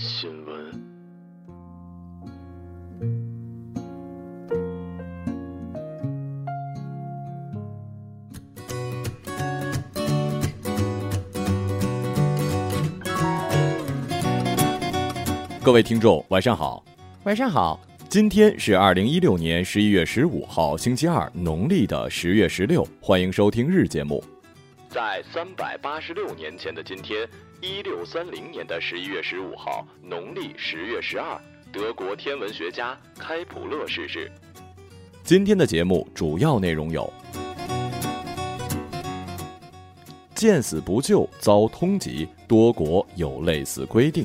新闻。各位听众，晚上好。晚上好，今天是二零一六年十一月十五号，星期二，农历的十月十六。欢迎收听日节目。在三百八十六年前的今天，一六三零年的十一月十五号，农历十月十二，德国天文学家开普勒逝世。今天的节目主要内容有：见死不救遭通缉，多国有类似规定；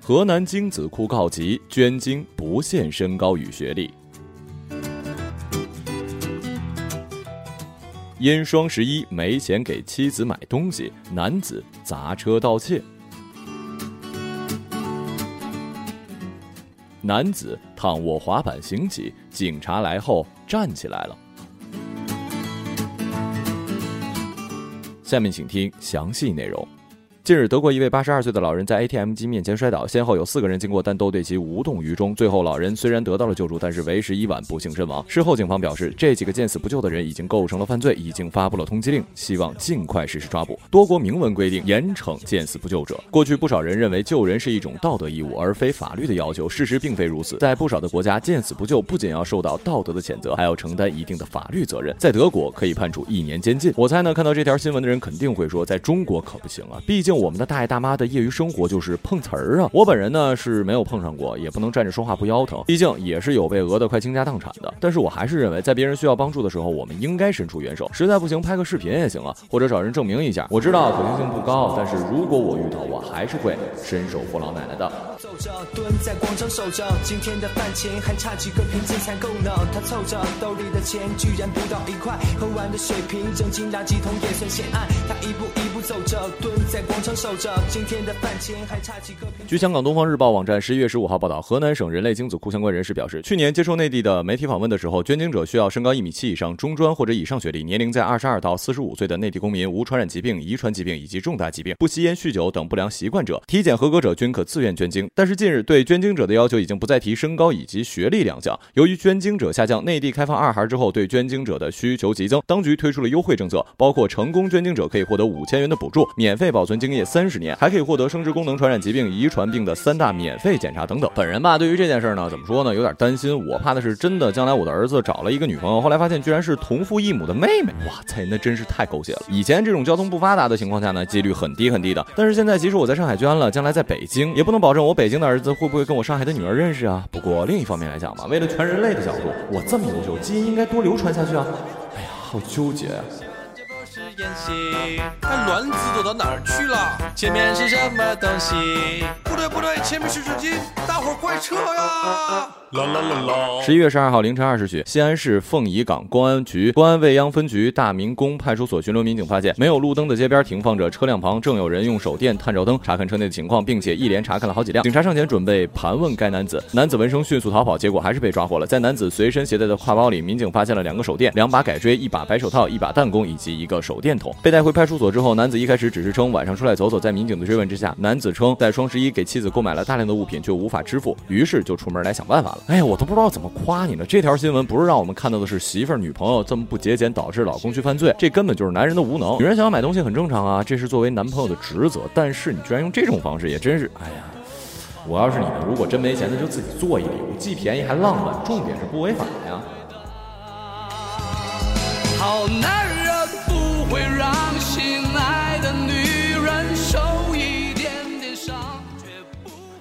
河南精子库告急，捐精不限身高与学历。因双十一没钱给妻子买东西，男子砸车盗窃。男子躺卧滑板行乞，警察来后站起来了。下面请听详细内容。近日，德国一位八十二岁的老人在 ATM 机面前摔倒，先后有四个人经过，但都对其无动于衷。最后，老人虽然得到了救助，但是为时已晚，不幸身亡。事后，警方表示，这几个见死不救的人已经构成了犯罪，已经发布了通缉令，希望尽快实施抓捕。多国明文规定严惩见死不救者。过去，不少人认为救人是一种道德义务，而非法律的要求。事实并非如此，在不少的国家，见死不救不仅要受到道德的谴责，还要承担一定的法律责任。在德国，可以判处一年监禁。我猜呢，看到这条新闻的人肯定会说，在中国可不行啊，毕竟我们的大爷大妈。的业余生活就是碰瓷儿啊！我本人呢是没有碰上过，也不能站着说话不腰疼，毕竟也是有被讹得快倾家荡产的。但是我还是认为，在别人需要帮助的时候，我们应该伸出援手。实在不行，拍个视频也行啊，或者找人证明一下。我知道可行性不高，但是如果我遇到，我还是会伸手扶老奶奶的。走着蹲在广场守着，今天的饭钱还差几个瓶子才够呢。他凑着兜里的钱居然不到一块，喝完的水瓶扔进垃圾桶也算显爱。他一步一步走着蹲在广场守着。据香港《东方日报》网站十一月十五号报道，河南省人类精子库相关人士表示，去年接受内地的媒体访问的时候，捐精者需要身高一米七以上、中专或者以上学历、年龄在二十二到四十五岁的内地公民、无传染疾病、遗传疾病以及重大疾病、不吸烟、酗酒等不良习惯者，体检合格者均可自愿捐精。但是近日对捐精者的要求已经不再提身高以及学历两项。由于捐精者下降，内地开放二孩之后，对捐精者的需求急增，当局推出了优惠政策，包括成功捐精者可以获得五千元的补助，免费保存精业三十年，还可以获得生殖功能传染疾病、遗传病的三大免费检查等等。本人吧，对于这件事儿呢，怎么说呢，有点担心。我怕的是真的，将来我的儿子找了一个女朋友，后来发现居然是同父异母的妹妹。哇塞，那真是太狗血了。以前这种交通不发达的情况下呢，几率很低很低的。但是现在，即使我在上海捐了，将来在北京，也不能保证我北京的儿子会不会跟我上海的女儿认识啊。不过另一方面来讲嘛，为了全人类的角度，我这么优秀，基因应该多流传下去啊。哎呀，好纠结啊。演戏，那卵子躲到哪儿去了？前面是什么东西？不对不对，前面是手机，快撤呀！啦啦啦啦！十一月十二号凌晨二时许，西安市凤仪岗公安局公安未央分局大明宫派出所巡逻民警发现，没有路灯的街边停放着车辆旁，正有人用手电探照灯查看车内的情况，并且一连查看了好几辆。警察上前准备盘问该男子，男子闻声迅速逃跑，结果还是被抓获了。在男子随身携带的挎包里，民警发现了两个手电、两把改锥、一把白手套、一把弹弓以及一个手电筒。被带回派出所之后，男子一开始只是称晚上出来走走，在民警的追问之下，男子称在双十一给妻子购买了大量的物品，却无法支付，于是就出门来想办法了。哎呀，我都不知道怎么夸你了。这条新闻不是让我们看到的是媳妇儿、女朋友这么不节俭，导致老公去犯罪，这根本就是男人的无能。女人想要买东西很正常啊，这是作为男朋友的职责。但是你居然用这种方式，也真是，哎呀，我要是你呢，如果真没钱，那就自己做一礼物，既便宜还浪漫，重点是不违法呀。好难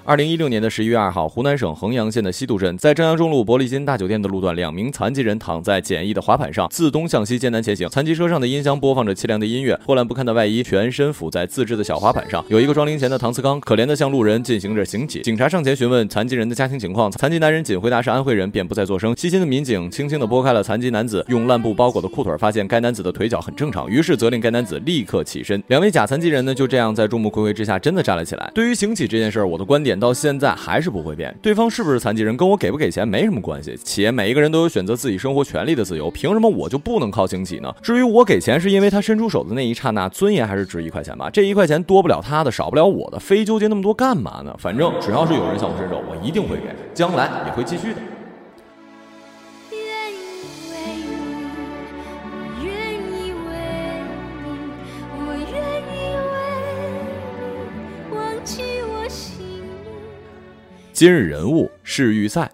二零一六年的十一月二号，湖南省衡阳县的西渡镇，在正阳中路伯利金大酒店的路段，两名残疾人躺在简易的滑板上，自东向西艰难前行。残疾车上的音箱播放着凄凉的音乐，破烂不堪的外衣，全身伏在自制的小滑板上。有一个装零钱的搪瓷缸，可怜的向路人进行着行乞。警察上前询问残疾人的家庭情况，残疾男人仅回答是安徽人，便不再作声。细心的民警轻轻地拨开了残疾男子用烂布包裹的裤腿，发现该男子的腿脚很正常，于是责令该男子立刻起身。两位假残疾人呢，就这样在众目睽睽之下真的站了起来。对于行乞这件事儿，我的观点点到现在还。是不会变，对方是不是残疾人跟我给不给钱没什么关系。且每一个人都有选择自己生活权利的自由，凭什么我就不能靠行乞呢？至于我给钱是因为他伸出手的那一刹那，尊严还是值一块钱吧？这一块钱多不了他的，少不了我的，非纠结那么多干嘛呢？反正只要是有人向我伸手，我一定会给，将来也会继续的。今日人物世预赛，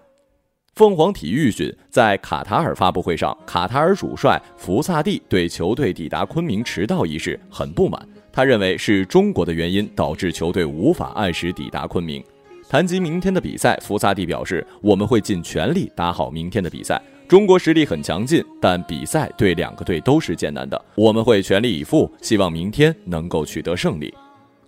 凤凰体育讯，在卡塔尔发布会上，卡塔尔主帅福萨蒂对球队抵达昆明迟到一事很不满，他认为是中国的原因导致球队无法按时抵达昆明。谈及明天的比赛，福萨蒂表示：“我们会尽全力打好明天的比赛。中国实力很强劲，但比赛对两个队都是艰难的，我们会全力以赴，希望明天能够取得胜利。”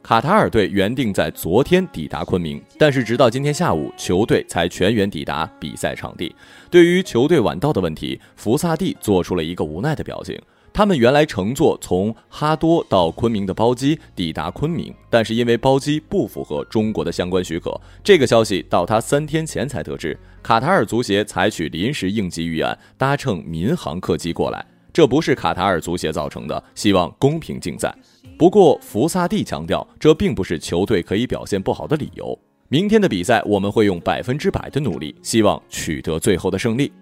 卡塔尔队原定在昨天抵达昆明，但是直到今天下午，球队才全员抵达比赛场地。对于球队晚到的问题，福萨蒂做出了一个无奈的表情。他们原来乘坐从哈多到昆明的包机抵达昆明，但是因为包机不符合中国的相关许可，这个消息到他三天前才得知。卡塔尔足协采取临时应急预案，搭乘民航客机过来，这不是卡塔尔足协造成的，希望公平竞赛。不过，福萨蒂强调，这并不是球队可以表现不好的理由。明天的比赛，我们会用百分之百的努力，希望取得最后的胜利。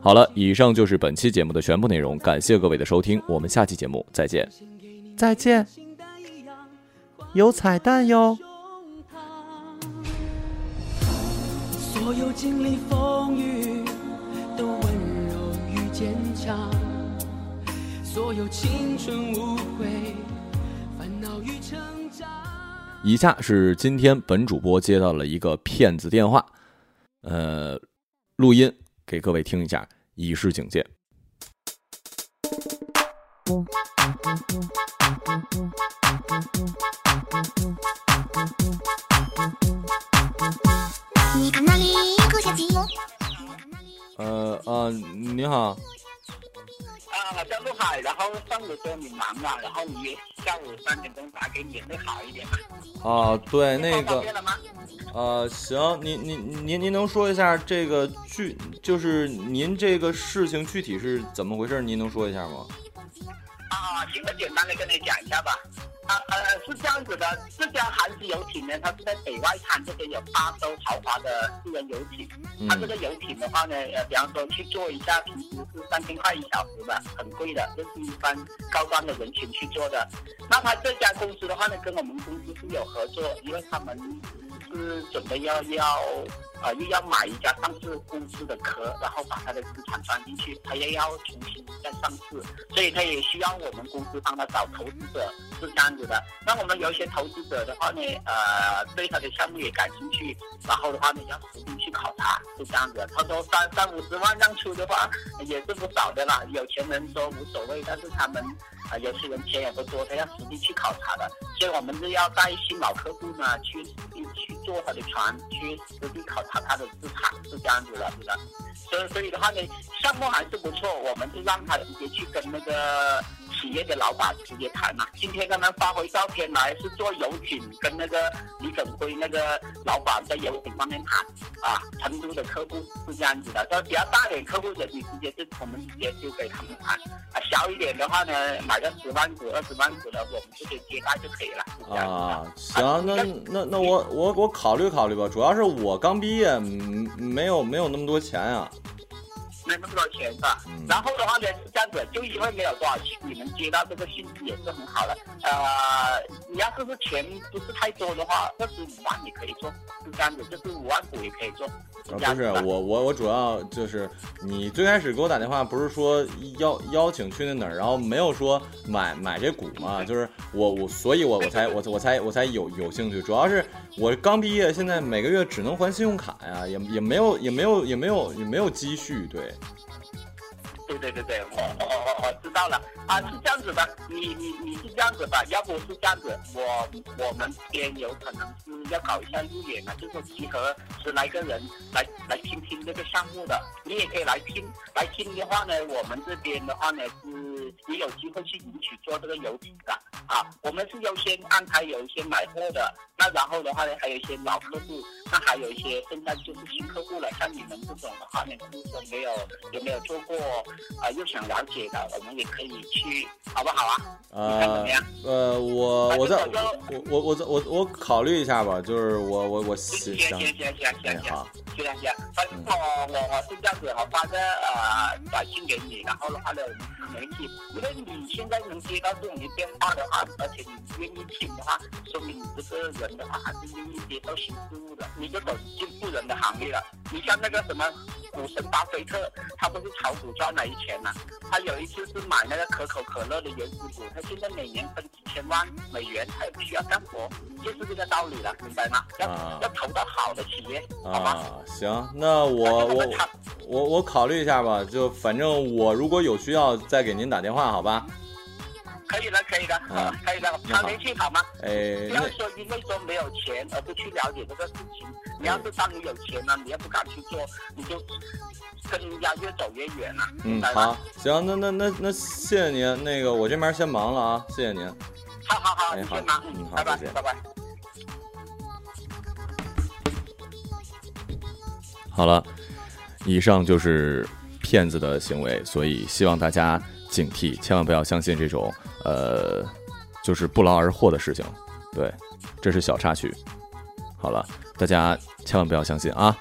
好了，以上就是本期节目的全部内容，感谢各位的收听，我们下期节目再见。再见，有彩蛋哟。经历风雨。都温柔与坚强，所有青春无悔，烦恼与成长。以下是今天本主播接到了一个骗子电话，呃，录音给各位听一下，以示警戒。呃啊，你好。啊，我叫陆海，然后上午说你忙了，然后你下午三点钟打给你会好一点嘛？啊，对，那个。呃，行，您您您您能说一下这个具，就是您这个事情具体是怎么回事？您能说一下吗？啊，行，我简单的跟你讲一下吧。呃，是这样子的，这家韩式游艇呢，它是在北外滩这边有八艘豪华的私人游艇。它这个游艇的话呢，呃，比方说去坐一下，平时是三千块一小时的，很贵的，这是一般高端的人群去做的。那他这家公司的话呢，跟我们公司是有合作，因为他们是准备要要。呃，又要买一家上市公司的壳，然后把他的资产装进去，他又要重新再上市，所以他也需要我们公司帮他找投资者，是这样子的。那我们有一些投资者的话呢，呃，对他的项目也感兴趣，然后的话呢，要实地去考察，是这样子。他说三三五十万让出的话，也是不少的啦。有钱人说无所谓，但是他们啊，有些人钱也不多，他要实地去考察的。所以我们是要带新老客户呢，去实地去坐他的船，去实地考察。他他的资产是这样子的，是的，所以所以的话呢，项目还是不错，我们就让他直接去跟那个企业的老板直接谈嘛。今天刚刚发回照片来，是做游艇跟那个李耿辉那个老板在游艇上面谈啊。成都的客户是这样子的，说比较大点客户的，你直接就我们直接就给他们谈啊。小一点的话呢，买个十万股、二十万股的，我们直接接待就可以了。啊，行，那那那我我我考虑考虑吧，主要是我刚毕业。没有没有那么多钱啊，没那么多钱是吧？然后的话呢是这样子，就因为没有多少钱，你们接到这个信息也是很好的。呃，你要是是钱不是太多的话，二十五万也可以做，是这样子，就是五万股也可以做。不是我我我主要就是你最开始给我打电话，不是说邀邀请去那哪儿，然后没有说买买这股嘛，就是我我所以我我才我我才我才有有兴趣，主要是我刚毕业，现在每个月只能还信用卡呀，也也没有也没有也没有也没有积蓄，对。对对对对，我我我我知道了。啊，是这样子的，你你你是这样子吧，要不是这样子，我我们边有可能是要搞一下路演啊，就是集合十来个人来来听听这个项目的，你也可以来听，来听的话呢，我们这边的话呢是也有机会去领取做这个邮递的啊，我们是优先安排有一些买货的，那然后的话呢还有一些老客户，那还有一些现在就是新客户了，像你们这种的话呢，就是说没有有没有做过。啊，又想了解的，我们也可以去，好不好啊？呃，呃，我我在我我我我我考虑一下吧，就是我我我行行行行行行好，行行行，反正我我我是这样子，我发个呃短信给你，然后的话呢，联系，如果你现在能接到这种电话的话，而且你愿意听的话，说明你这个人的话还是愿意接受新事物的，你就走进富人的行业了。你像那个什么股神巴菲特，他不是炒股赚了一钱嘛？他有一次是买那个可口可乐的原始股，他现在每年分几千万美元，他也不需要干活，就是这个道理了，明白吗？要要投到好的企业，好吧？行，那我我我我考虑一下吧，就反正我如果有需要再给您打电话，好吧？可以了，可以了，啊，可以了，常联系好吗？哎，不要说因为说没有钱而不去了解这个事情。你要是当你有钱了，你也不敢去做，你就跟人家越走越远了。嗯，好，行，那那那那谢谢您，那个我这边先忙了啊，谢谢您。好好好，哎好，嗯，好，拜拜，拜拜。好了，以上就是骗子的行为，所以希望大家警惕，千万不要相信这种。呃，就是不劳而获的事情，对，这是小插曲。好了，大家千万不要相信啊。